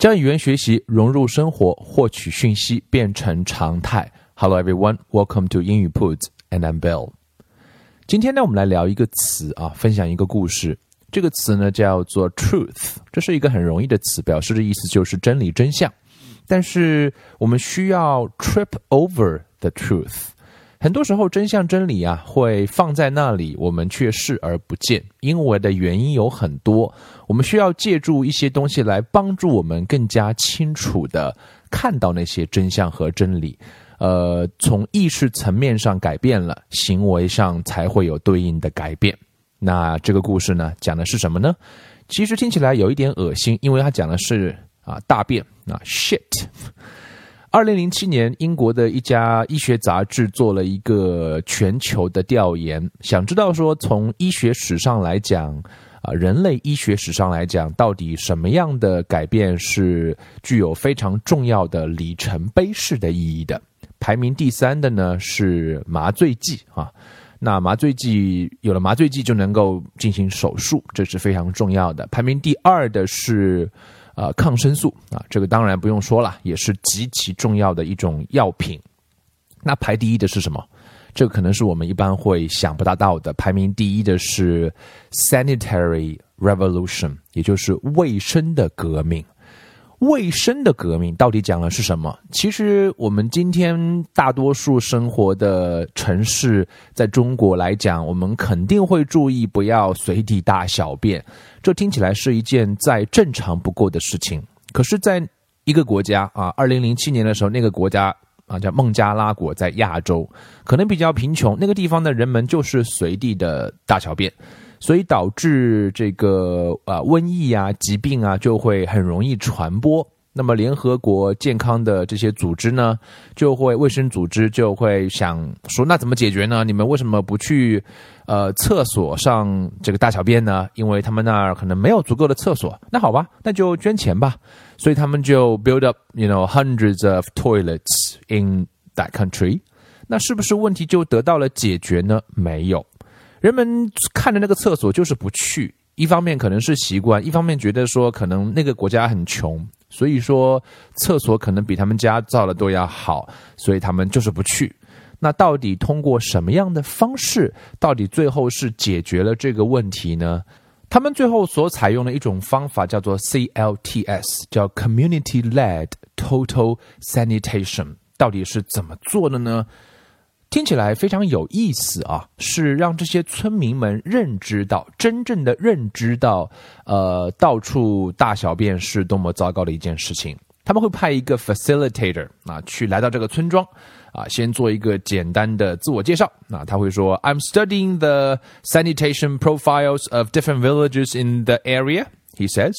将语言学习融入生活，获取讯息变成常态。Hello everyone, welcome to 英语 Puts, and I'm Bill. 今天呢，我们来聊一个词啊，分享一个故事。这个词呢叫做 truth，这是一个很容易的词，表示的意思就是真理、真相。但是我们需要 trip over the truth。很多时候，真相、真理啊，会放在那里，我们却视而不见。因为的原因有很多，我们需要借助一些东西来帮助我们更加清楚的看到那些真相和真理。呃，从意识层面上改变了，行为上才会有对应的改变。那这个故事呢，讲的是什么呢？其实听起来有一点恶心，因为它讲的是啊大便啊 shit。二零零七年，英国的一家医学杂志做了一个全球的调研，想知道说从医学史上来讲，啊，人类医学史上来讲，到底什么样的改变是具有非常重要的里程碑式的意义的？排名第三的呢是麻醉剂啊，那麻醉剂有了麻醉剂就能够进行手术，这是非常重要的。排名第二的是。呃，抗生素啊，这个当然不用说了，也是极其重要的一种药品。那排第一的是什么？这个可能是我们一般会想不大到的。排名第一的是 sanitary revolution，也就是卫生的革命。卫生的革命到底讲的是什么？其实我们今天大多数生活的城市，在中国来讲，我们肯定会注意不要随地大小便。这听起来是一件再正常不过的事情。可是，在一个国家啊，二零零七年的时候，那个国家啊叫孟加拉国，在亚洲，可能比较贫穷，那个地方的人们就是随地的大小便。所以导致这个啊瘟疫啊疾病啊就会很容易传播。那么联合国健康的这些组织呢，就会卫生组织就会想说，那怎么解决呢？你们为什么不去呃厕所上这个大小便呢？因为他们那儿可能没有足够的厕所。那好吧，那就捐钱吧。所以他们就 build up you know hundreds of toilets in that country。那是不是问题就得到了解决呢？没有。人们看着那个厕所就是不去，一方面可能是习惯，一方面觉得说可能那个国家很穷，所以说厕所可能比他们家造的都要好，所以他们就是不去。那到底通过什么样的方式，到底最后是解决了这个问题呢？他们最后所采用的一种方法叫做 CLTS，叫 Community-led Total Sanitation，到底是怎么做的呢？听起来非常有意思啊！是让这些村民们认知到，真正的认知到，呃，到处大小便是多么糟糕的一件事情。他们会派一个 facilitator 啊，去来到这个村庄，啊，先做一个简单的自我介绍。那他会说：“I'm studying the sanitation profiles of different villages in the area,” he says.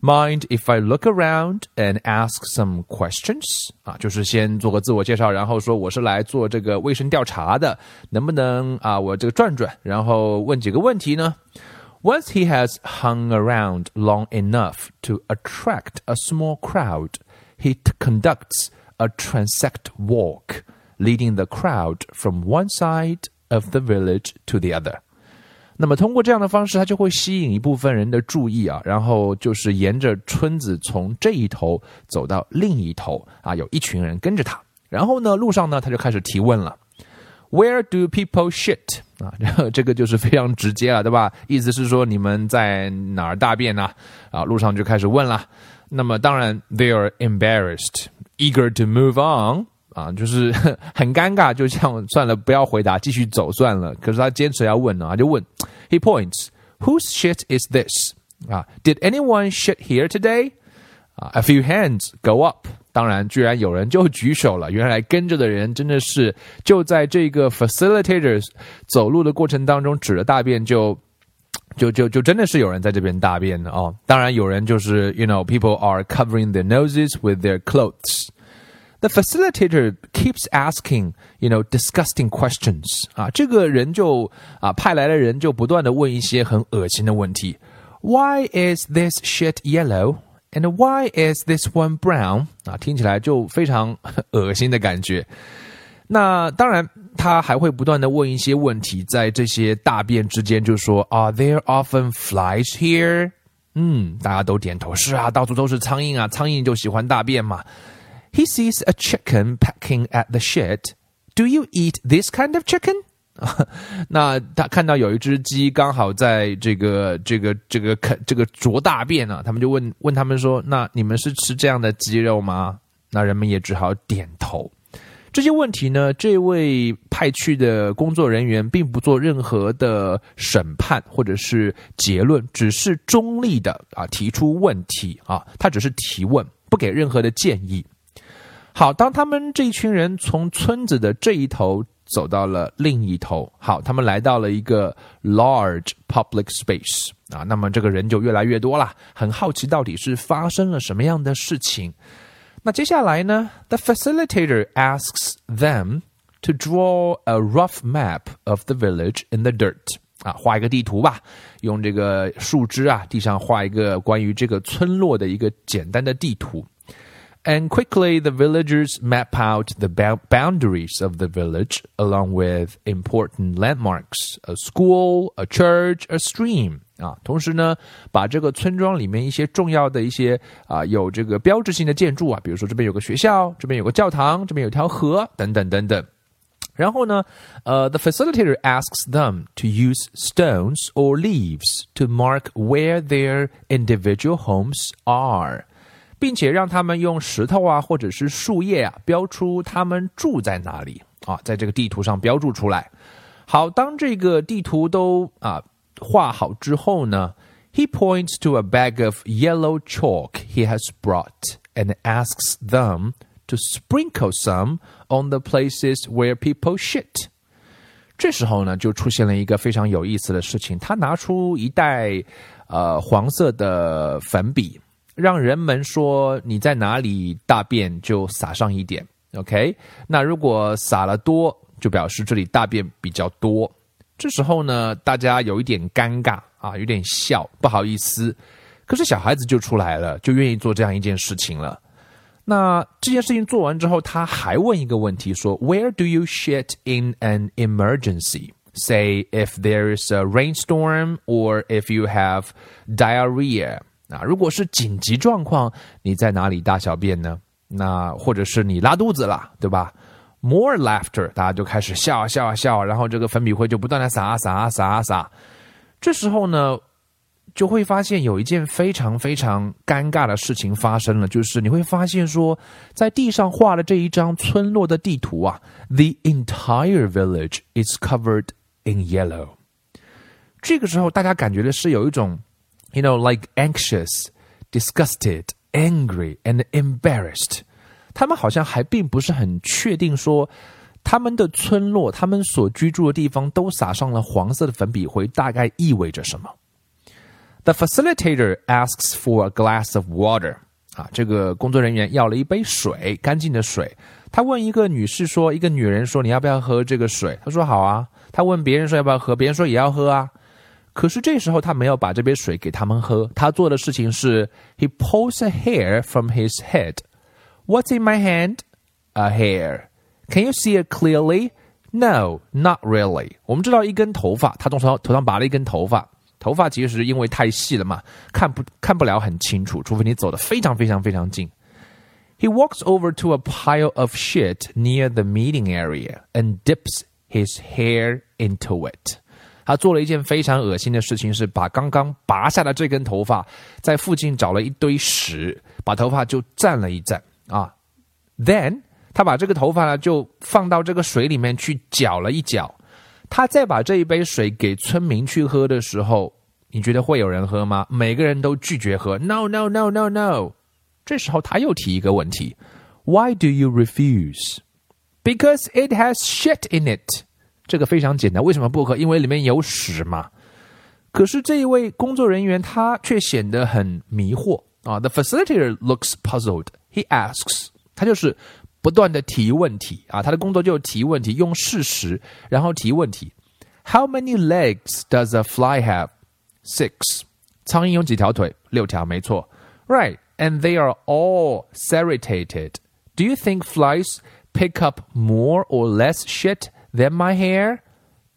Mind if I look around and ask some questions？啊，就是先做个自我介绍，然后说我是来做这个卫生调查的，能不能啊，我这个转转，然后问几个问题呢？Once he has hung around long enough to attract a small crowd, he conducts a transect walk, leading the crowd from one side of the village to the other. 那么通过这样的方式，它就会吸引一部分人的注意啊，然后就是沿着村子从这一头走到另一头啊，有一群人跟着他。然后呢，路上呢，他就开始提问了：Where do people shit？啊，然后这个就是非常直接了，对吧？意思是说你们在哪儿大便呢？啊，路上就开始问了。那么当然，they are embarrassed, eager to move on。啊，就是很尴尬，就这样算了，不要回答，继续走算了。可是他坚持要问呢，他就问，He points, whose shit is this？啊，Did anyone shit here today？啊，A few hands go up。当然，居然有人就举手了。原来跟着的人真的是就在这个 facilitators 走路的过程当中指着大便就就就就真的是有人在这边大便的哦。当然有人就是 you know people are covering their noses with their clothes。 The facilitator keeps asking, you know, disgusting questions. 啊，这个人就啊派来的人就不断的问一些很恶心的问题。Why is this shit yellow? And why is this one brown? 啊，听起来就非常恶心的感觉。那当然，他还会不断的问一些问题，在这些大便之间就说，Are there often flies here? 嗯，大家都点头。是啊，到处都是苍蝇啊，苍蝇就喜欢大便嘛。 He sees a chicken pecking at the shit. Do you eat this kind of chicken? 那他看到有一只鸡刚好在这个这个这个啃这个啄大便呢，他们就问问他们说：“那你们是吃这样的鸡肉吗？”那人们也只好点头。这些问题呢，这位派去的工作人员并不做任何的审判或者是结论，只是中立的啊提出问题啊，他只是提问，不给任何的建议。好，当他们这一群人从村子的这一头走到了另一头，好，他们来到了一个 large public space 啊，那么这个人就越来越多了，很好奇到底是发生了什么样的事情。那接下来呢，the facilitator asks them to draw a rough map of the village in the dirt 啊，画一个地图吧，用这个树枝啊，地上画一个关于这个村落的一个简单的地图。And quickly, the villagers map out the boundaries of the village along with important landmarks a school, a church, a stream. 啊，同时呢，把这个村庄里面一些重要的一些啊，有这个标志性的建筑啊，比如说这边有个学校，这边有个教堂，这边有条河，等等等等。然后呢，呃，the facilitator asks them to use stones or leaves to mark where their individual homes are. 并且让他们用石头啊，或者是树叶啊，标出他们住在哪里啊，在这个地图上标注出来。好，当这个地图都啊画好之后呢，he points to a bag of yellow chalk he has brought and asks them to sprinkle some on the places where people shit。这时候呢，就出现了一个非常有意思的事情，他拿出一袋呃黄色的粉笔。让人们说你在哪里大便就撒上一点，OK？那如果撒了多，就表示这里大便比较多。这时候呢，大家有一点尴尬啊，有点笑，不好意思。可是小孩子就出来了，就愿意做这样一件事情了。那这件事情做完之后，他还问一个问题，说：Where do you shit in an emergency? Say if there is a rainstorm or if you have diarrhea. 啊，如果是紧急状况，你在哪里大小便呢？那或者是你拉肚子了，对吧？More laughter，大家就开始笑啊笑啊笑，然后这个粉笔灰就不断的撒啊撒啊撒啊撒。这时候呢，就会发现有一件非常非常尴尬的事情发生了，就是你会发现说，在地上画的这一张村落的地图啊，the entire village is covered in yellow。这个时候，大家感觉的是有一种。You know, like anxious, disgusted, angry, and embarrassed. 他们好像还并不是很确定说，他们的村落、他们所居住的地方都撒上了黄色的粉笔灰，大概意味着什么？The facilitator asks for a glass of water. 啊，这个工作人员要了一杯水，干净的水。他问一个女士说：“一个女人说，你要不要喝这个水？”她说：“好啊。”他问别人说：“要不要喝？”别人说：“也要喝啊。”可是这时候他没有把这杯水给他们喝，他做的事情是 he pulls a hair from his head. What's in my hand? A hair. Can you see it clearly? No, not really. 我们知道一根头发，他从头头上拔了一根头发，头发其实因为太细了嘛，看不看不了很清楚，除非你走得非常非常非常近。He walks over to a pile of shit near the meeting area and dips his hair into it. 他做了一件非常恶心的事情，是把刚刚拔下的这根头发，在附近找了一堆屎，把头发就蘸了一蘸啊。Then 他把这个头发呢，就放到这个水里面去搅了一搅。他再把这一杯水给村民去喝的时候，你觉得会有人喝吗？每个人都拒绝喝，No No No No No。这时候他又提一个问题：Why do you refuse? Because it has shit in it. 这个非常简单，为什么不喝？因为里面有屎嘛。可是这一位工作人员他却显得很迷惑啊。The facilitator looks puzzled. He asks，他就是不断的提问题啊。他的工作就是提问题，用事实然后提问题。How many legs does a fly have? Six. 苍蝇有几条腿？六条，没错。Right, and they are all serrated. Do you think flies pick up more or less shit? Than my hair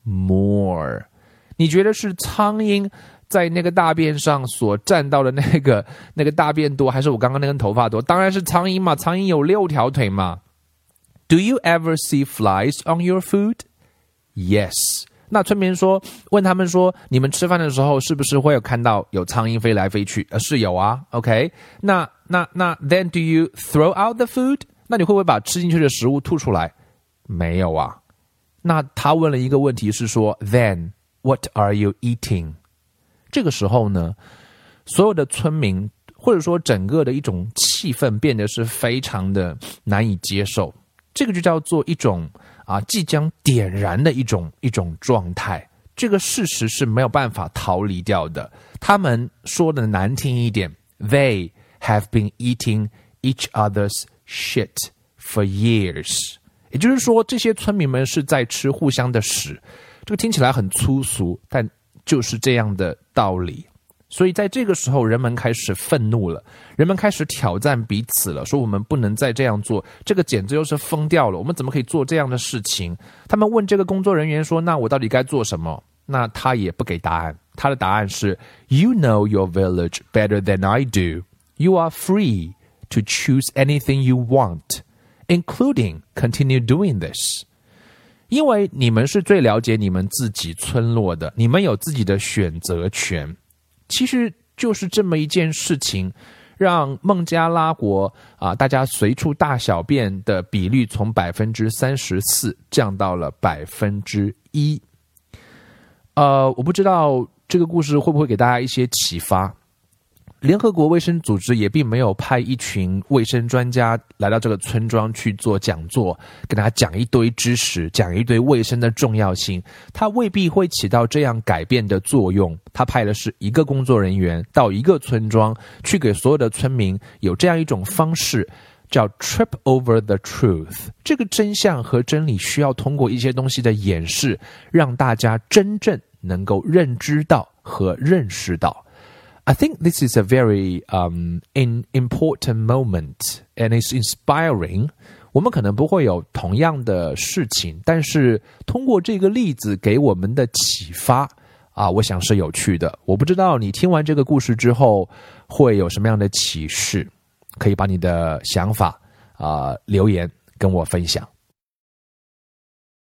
more，你觉得是苍蝇在那个大便上所占到的那个 那个大便多，还是我刚刚那根头发多？当然是苍蝇嘛，苍蝇有六条腿嘛。Do you ever see flies on your food? Yes. 那村民说，问他们说，你们吃饭的时候是不是会有看到有苍蝇飞来飞去？呃，是有啊。OK，那那那，Then do you throw out the food？那你会不会把吃进去的食物吐出来？没有啊。那他问了一个问题是说，Then what are you eating？这个时候呢，所有的村民或者说整个的一种气氛变得是非常的难以接受。这个就叫做一种啊，即将点燃的一种一种状态。这个事实是没有办法逃离掉的。他们说的难听一点，They have been eating each other's shit for years。也就是说，这些村民们是在吃互相的屎。这个听起来很粗俗，但就是这样的道理。所以在这个时候，人们开始愤怒了，人们开始挑战彼此了，说我们不能再这样做，这个简直又是疯掉了，我们怎么可以做这样的事情？他们问这个工作人员说：“那我到底该做什么？”那他也不给答案，他的答案是：“You know your village better than I do. You are free to choose anything you want, including continue doing this.” 因为你们是最了解你们自己村落的，你们有自己的选择权。其实就是这么一件事情，让孟加拉国啊，大家随处大小便的比率从百分之三十四降到了百分之一。呃，我不知道这个故事会不会给大家一些启发。联合国卫生组织也并没有派一群卫生专家来到这个村庄去做讲座，跟大家讲一堆知识，讲一堆卫生的重要性。他未必会起到这样改变的作用。他派的是一个工作人员到一个村庄去，给所有的村民有这样一种方式，叫 “trip over the truth”。这个真相和真理需要通过一些东西的演示，让大家真正能够认知到和认识到。I think this is a very um in important moment and it's inspiring. 我们可能不会有同样的事情，但是通过这个例子给我们的启发啊，我想是有趣的。我不知道你听完这个故事之后会有什么样的启示，可以把你的想法啊留言跟我分享。